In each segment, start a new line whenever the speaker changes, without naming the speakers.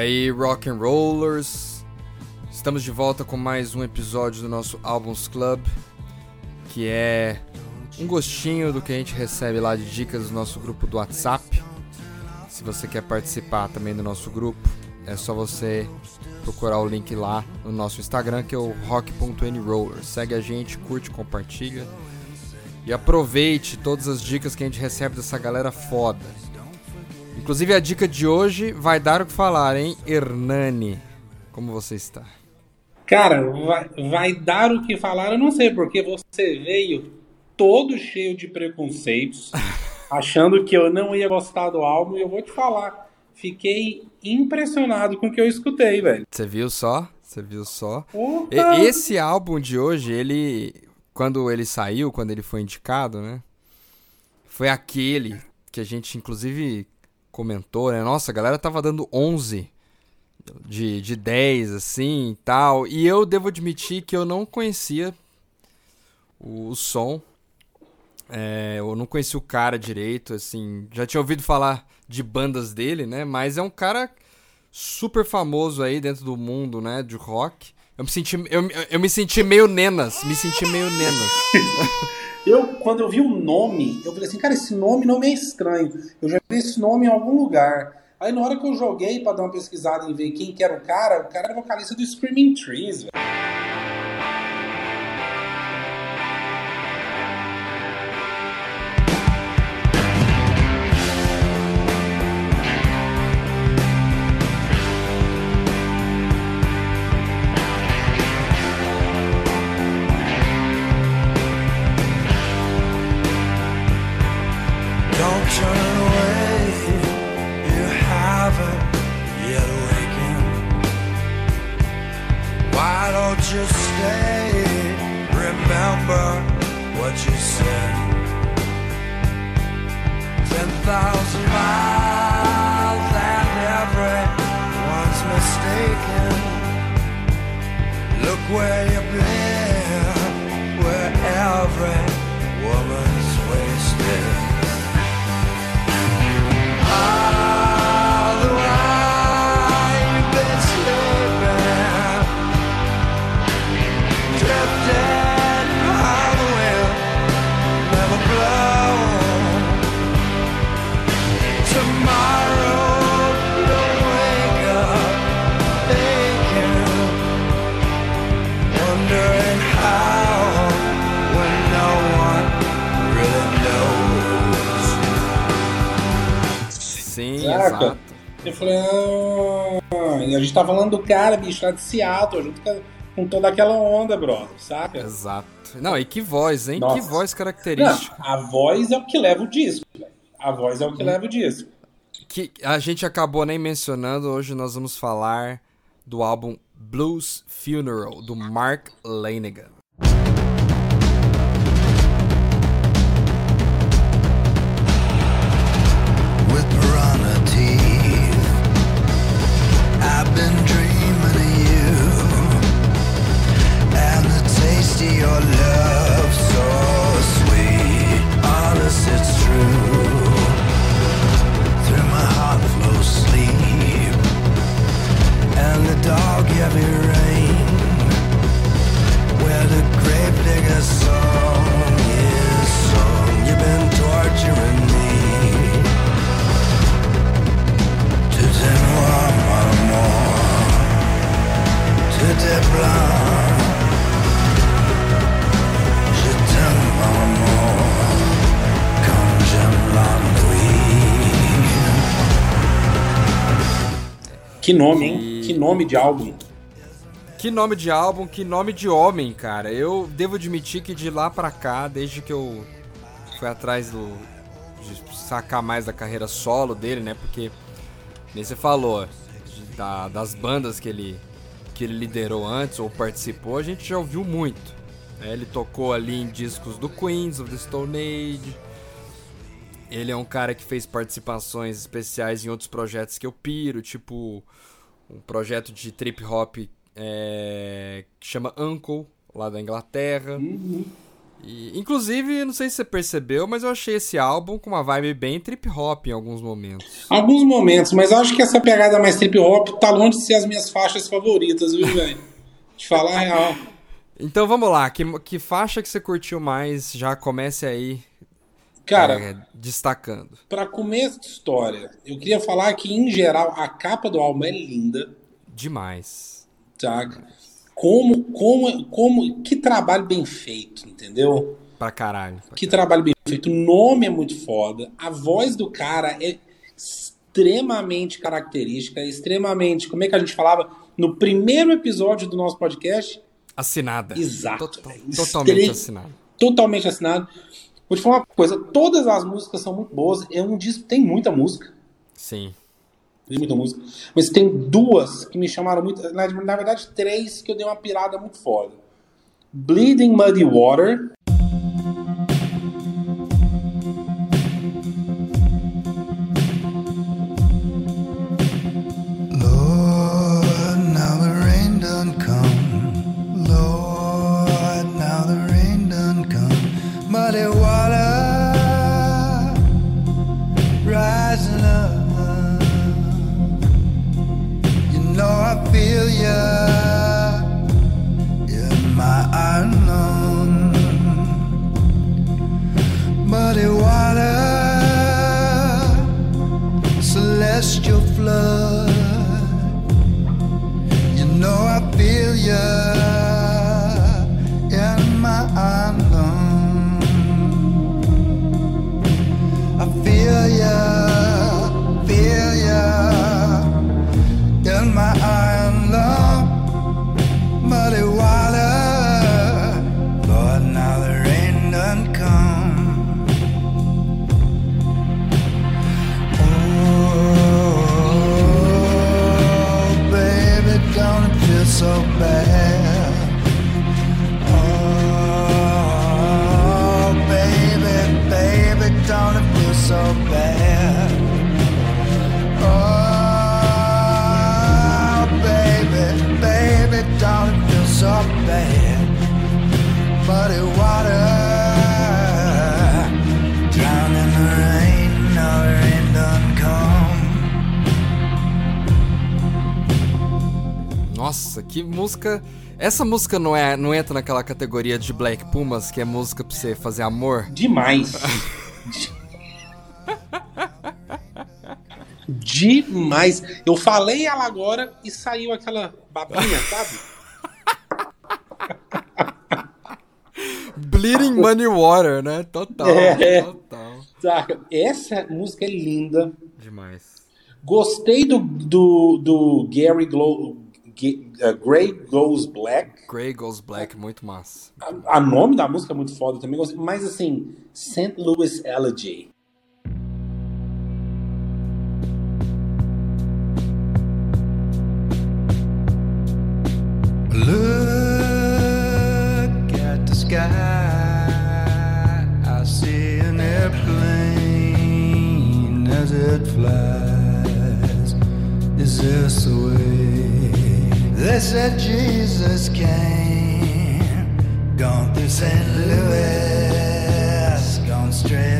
aí, rock and rollers? Estamos de volta com mais um episódio do nosso Albums Club, que é um gostinho do que a gente recebe lá de dicas do nosso grupo do WhatsApp. Se você quer participar também do nosso grupo, é só você procurar o link lá no nosso Instagram, que é o rock.nroller. Segue a gente, curte, compartilha e aproveite todas as dicas que a gente recebe dessa galera foda. Inclusive a dica de hoje vai dar o que falar, hein? Hernani, como você está?
Cara, vai, vai dar o que falar, eu não sei, porque você veio todo cheio de preconceitos, achando que eu não ia gostar do álbum, e eu vou te falar, fiquei impressionado com o que eu escutei, velho.
Você viu só? Você viu só? E, esse álbum de hoje, ele. Quando ele saiu, quando ele foi indicado, né? Foi aquele que a gente, inclusive, comentou, né? Nossa, a galera tava dando 11 de, de 10, assim, e tal. E eu devo admitir que eu não conhecia o, o som. É, eu não conhecia o cara direito, assim. Já tinha ouvido falar de bandas dele, né? Mas é um cara super famoso aí dentro do mundo, né? De rock. Eu me senti, eu, eu me senti meio nenas. Me senti meio nenas.
Eu, quando eu vi o nome, eu falei assim, cara, esse nome não é estranho. Eu já vi esse nome em algum lugar. Aí na hora que eu joguei para dar uma pesquisada e ver quem que era o cara, o cara era vocalista do Screaming Trees, velho.
what you said. Ten thousand miles and everyone's mistaken. Look where you've been.
Eu falei, ah, e a gente tá falando do cara, bicho, lá de Seattle, junto com toda aquela onda, brother, saca?
Exato. Não, e que voz, hein? Nossa. Que voz característica.
Não, a voz é o que leva o disco, velho. A voz é o que hum. leva o disco.
Que a gente acabou nem mencionando, hoje nós vamos falar do álbum Blues Funeral, do Mark Lanegan.
Que nome, hein? Que nome de álbum.
Que nome de álbum, que nome de homem, cara. Eu devo admitir que de lá pra cá, desde que eu fui atrás do. de sacar mais da carreira solo dele, né? Porque, nem você falou, de, da, das bandas que ele, que ele liderou antes ou participou, a gente já ouviu muito. É, ele tocou ali em discos do Queens of the Stone Age. Ele é um cara que fez participações especiais em outros projetos que eu piro, tipo um projeto de trip hop é, que chama Uncle, lá da Inglaterra. Uhum. E, inclusive, não sei se você percebeu, mas eu achei esse álbum com uma vibe bem trip hop em alguns momentos.
Alguns momentos, mas acho que essa pegada mais trip hop tá longe de ser as minhas faixas favoritas, viu, velho? De falar a real.
Então vamos lá, que, que faixa que você curtiu mais? Já comece aí.
Cara,
é, destacando.
Para começo de história, eu queria falar que, em geral, a capa do álbum é linda.
Demais.
Tá? Como, como, como, que trabalho bem feito, entendeu?
Pra caralho. Pra
que
caralho.
trabalho bem feito. O nome é muito foda. A voz do cara é extremamente característica, é extremamente. Como é que a gente falava? No primeiro episódio do nosso podcast.
Assinada.
Exato.
Total, totalmente assinada.
Totalmente assinado. Vou te falar uma coisa: todas as músicas são muito boas. É um disco tem muita música.
Sim.
Tem muita música. Mas tem duas que me chamaram muito. Na, na verdade, três que eu dei uma pirada muito foda: Bleeding Muddy Water.
Que música. Essa música não, é, não entra naquela categoria de Black Pumas, que é música pra você fazer amor?
Demais. Demais. Eu falei ela agora e saiu aquela babinha, sabe?
Bleeding Money Water, né? Total,
É.
total.
Saca? Essa música é linda.
Demais.
Gostei do, do, do Gary Glow, Grey Goes Black.
Grey Goes Black, muito massa.
A, a nome da música é muito foda também. Mas assim, St. Louis Elegy.
Look at the sky. I see an airplane as it flies. Is this the way? They said Jesus came, gone through St. Louis, gone straight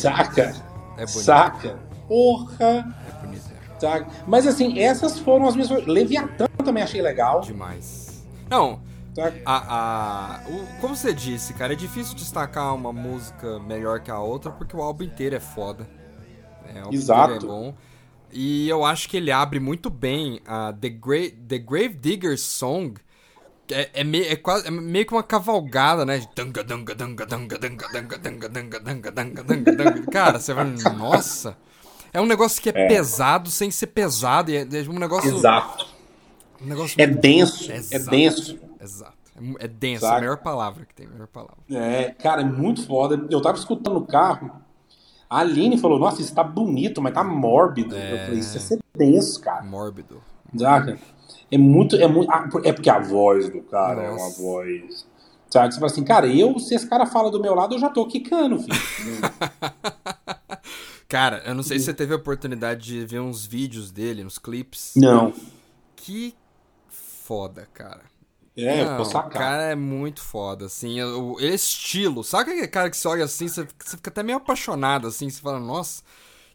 Saca?
É bonito.
Saca? Porra!
É bonito. é.
Saca? Mas assim, essas foram as minhas. Leviatã também achei legal.
Demais. Não,
Saca?
a, a, o- como você disse, cara, é difícil destacar uma música melhor que a outra porque o álbum inteiro é foda. É, o álbum
Exato.
é bom. E eu acho que ele abre muito bem a The, Gra The Grave Digger Song é, é, meio, é, quase, é meio que uma cavalgada, né? Cara, você vai. Nossa! É um negócio que é,
é.
pesado sem ser pesado. É, é um negócio.
Exato.
Um negócio
é denso. É denso.
Exato. É denso,
É
a melhor palavra que tem, a melhor palavra.
É, cara, é muito foda. Eu tava escutando no carro, a Aline falou, nossa, isso tá bonito, mas tá mórbido. É... Eu falei, isso é denso, cara.
Mórbido.
Saca? É muito. É, muito, ah, é porque a voz do cara é uma
Nossa.
voz. Sabe? Você fala assim, cara, eu, se esse cara fala do meu lado, eu já tô quicando, filho.
Cara, eu não sei se você teve a oportunidade de ver uns vídeos dele, uns clipes.
Não.
Que foda, cara.
É, eu
Não, o cara é muito foda, assim, o, ele é estilo. Sabe aquele cara que você olha assim, você, você fica até meio apaixonado, assim, você fala, nossa,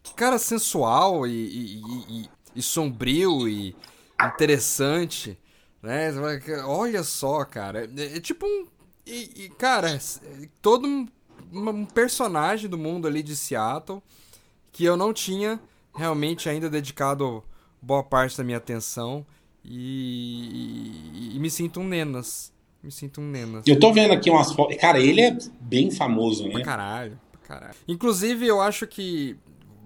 que cara sensual e, e- e- e sombrio e interessante, né? Olha só, cara, é, é tipo um... E, e, cara, é todo um, um personagem do mundo ali de Seattle que eu não tinha realmente ainda dedicado boa parte da minha atenção e, e- e me sinto um nenas. Me sinto um nenas.
Eu tô vendo aqui umas fotos. Cara, ele é bem famoso,
Pra
né?
caralho, pra caralho. Inclusive, eu acho que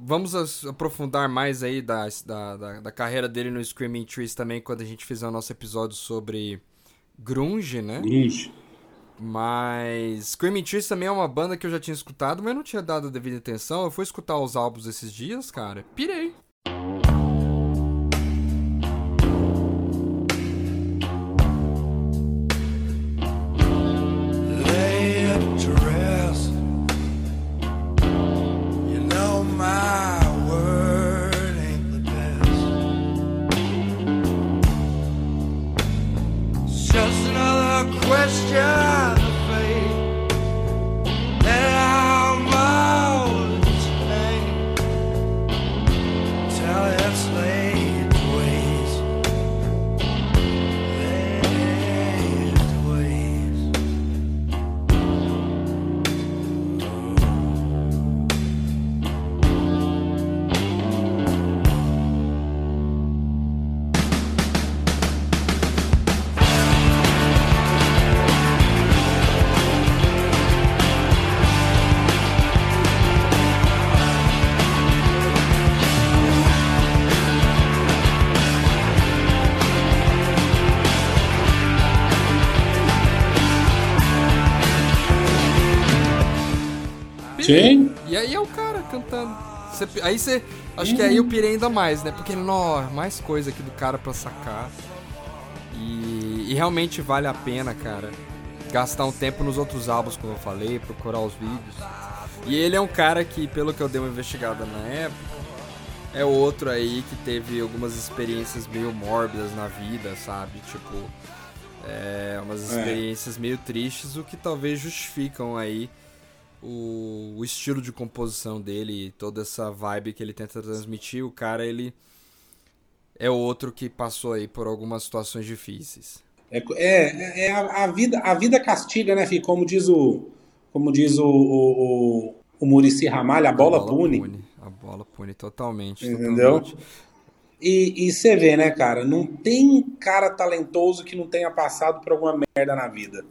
vamos aprofundar mais aí da, da, da, carreira dele no Screaming Trees também quando a gente fizer o nosso episódio sobre grunge, né?
Ixi.
Mas Screaming Trees também é uma banda que eu já tinha escutado, mas eu não tinha dado a devida atenção. Eu fui escutar os álbuns esses dias, cara. Pirei. E aí é o cara cantando. Aí você. Acho que aí eu pirei ainda mais, né? Porque, nó, mais coisa aqui do cara pra sacar. E, e realmente vale a pena, cara. Gastar um tempo nos outros álbuns, como eu falei, procurar os vídeos. E ele é um cara que, pelo que eu dei uma investigada na época, é outro aí que teve algumas experiências meio mórbidas na vida, sabe? Tipo, é, umas
É.
experiências meio tristes, o que talvez justificam aí o, o estilo de composição dele, toda essa vibe que ele tenta transmitir. O cara, ele é outro que passou aí por algumas situações difíceis.
É, é, é a, a vida, a vida castiga, né, filho? Como diz o. Como diz o, o, o, Muricy Ramalho, a bola, pune.
A bola pune totalmente.
Entendeu?
totalmente.
E você vê, né, cara? Não tem cara talentoso que não tenha passado por alguma merda na vida.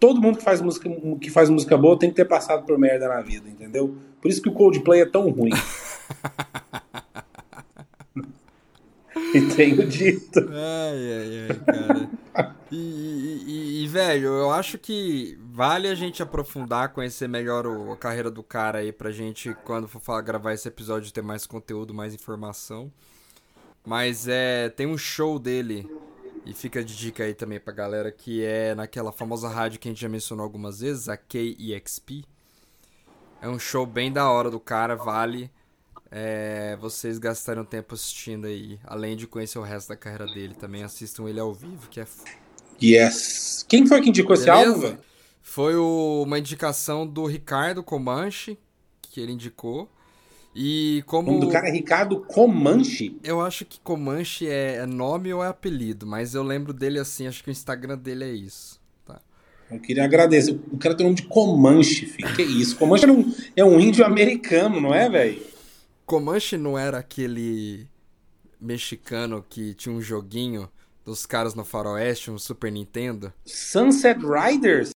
Todo mundo que faz música, que faz música boa tem que ter passado por merda na vida, entendeu? Por isso que o Coldplay é tão ruim. e tenho dito.
Ai, ai, ai, cara. E, e- e- velho, eu acho que vale a gente aprofundar, conhecer melhor o- a carreira do cara aí pra gente, quando for falar, gravar esse episódio, ter mais conteúdo, mais informação. Mas é. Tem um show dele, e fica de dica aí também pra galera, que é naquela famosa rádio que a gente já mencionou algumas vezes, a KEXP. É um show bem da hora do cara, vale é, vocês gastarem um tempo assistindo aí. Além de conhecer o resto da carreira dele, também assistam ele ao vivo, que é f-
Yes. Quem foi que indicou esse
Beleza?
álbum, velho?
Foi o- uma indicação do Ricardo Comanche, que ele indicou. E
O
como.
nome do cara é Ricardo Comanche.
Eu acho que Comanche é, é nome ou é apelido, mas eu lembro dele assim, acho que o Instagram dele é isso. Tá.
Eu queria agradecer. O cara tem o nome de Comanche, filho. Que isso? Comanche é um, é um índio americano, não é, velho?
Comanche não era aquele mexicano que tinha um joguinho dos caras no faroeste, um Super Nintendo?
Sunset Riders?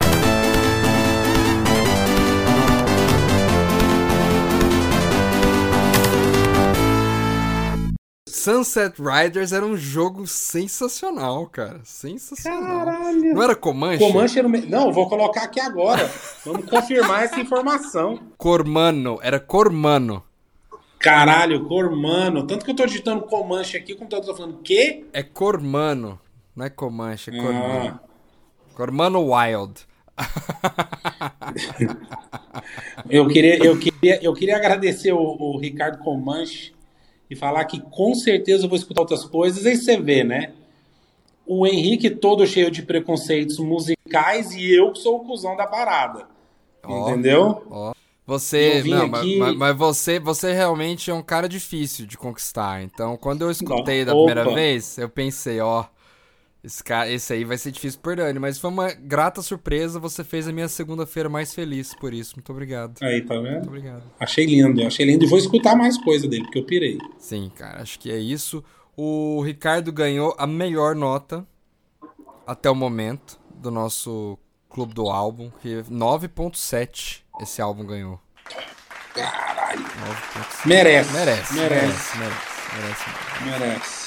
Sunset Riders era um jogo sensacional, cara. Sensacional.
Caralho.
Não era Comanche?
Comanche era o... me- Não, vou colocar aqui agora. Vamos confirmar essa informação.
Cormano. Era Cormano.
Caralho, Cormano. Tanto que eu tô digitando Comanche aqui, o computador tá falando quê?
É Cormano. Não é Comanche, é Cormano.
Ah,
Cormano Wild.
eu, queria, eu, queria, eu queria agradecer o, o Ricardo Comanche e falar que com certeza eu vou escutar outras coisas. Aí você vê, né? O Henrique todo cheio de preconceitos musicais e eu que sou o cuzão da parada. Entendeu?
Você, não, mas-
aqui-
mas, mas você, você realmente é um cara difícil de conquistar. Então, quando eu escutei da primeira vez, eu pensei, ó, esse cara, esse aí vai ser difícil por Dani, mas foi uma grata surpresa, você fez a minha segunda-feira mais feliz por isso. Muito obrigado.
Aí, tá
Muito
vendo?
obrigado.
Achei lindo, achei lindo. E vou escutar mais coisa dele, porque eu pirei.
Sim, cara, acho que é isso. O Ricardo ganhou a melhor nota até o momento do nosso clube do álbum, que é 9.7 esse álbum ganhou.
Caralho.
9.7.
Merece.
Merece,
Merece.
merece, merece, merece. mesmo.
Merece.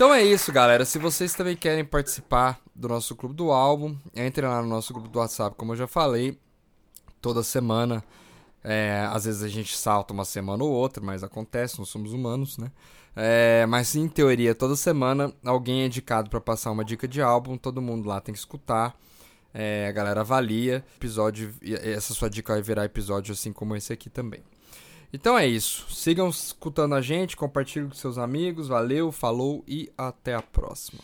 Então é isso, galera. Se vocês também querem participar do nosso clube do álbum, entre lá no nosso grupo do WhatsApp, como eu já falei, toda semana. É, às vezes a gente salta uma semana ou outra, mas acontece, nós somos humanos, né? É, mas em teoria, toda semana alguém é indicado para passar uma dica de álbum, todo mundo lá tem que escutar. É, a galera avalia episódio, essa sua dica vai virar episódio assim como esse aqui também. Então é isso. Sigam escutando a gente, compartilhem com seus amigos. Valeu, falou e até a próxima.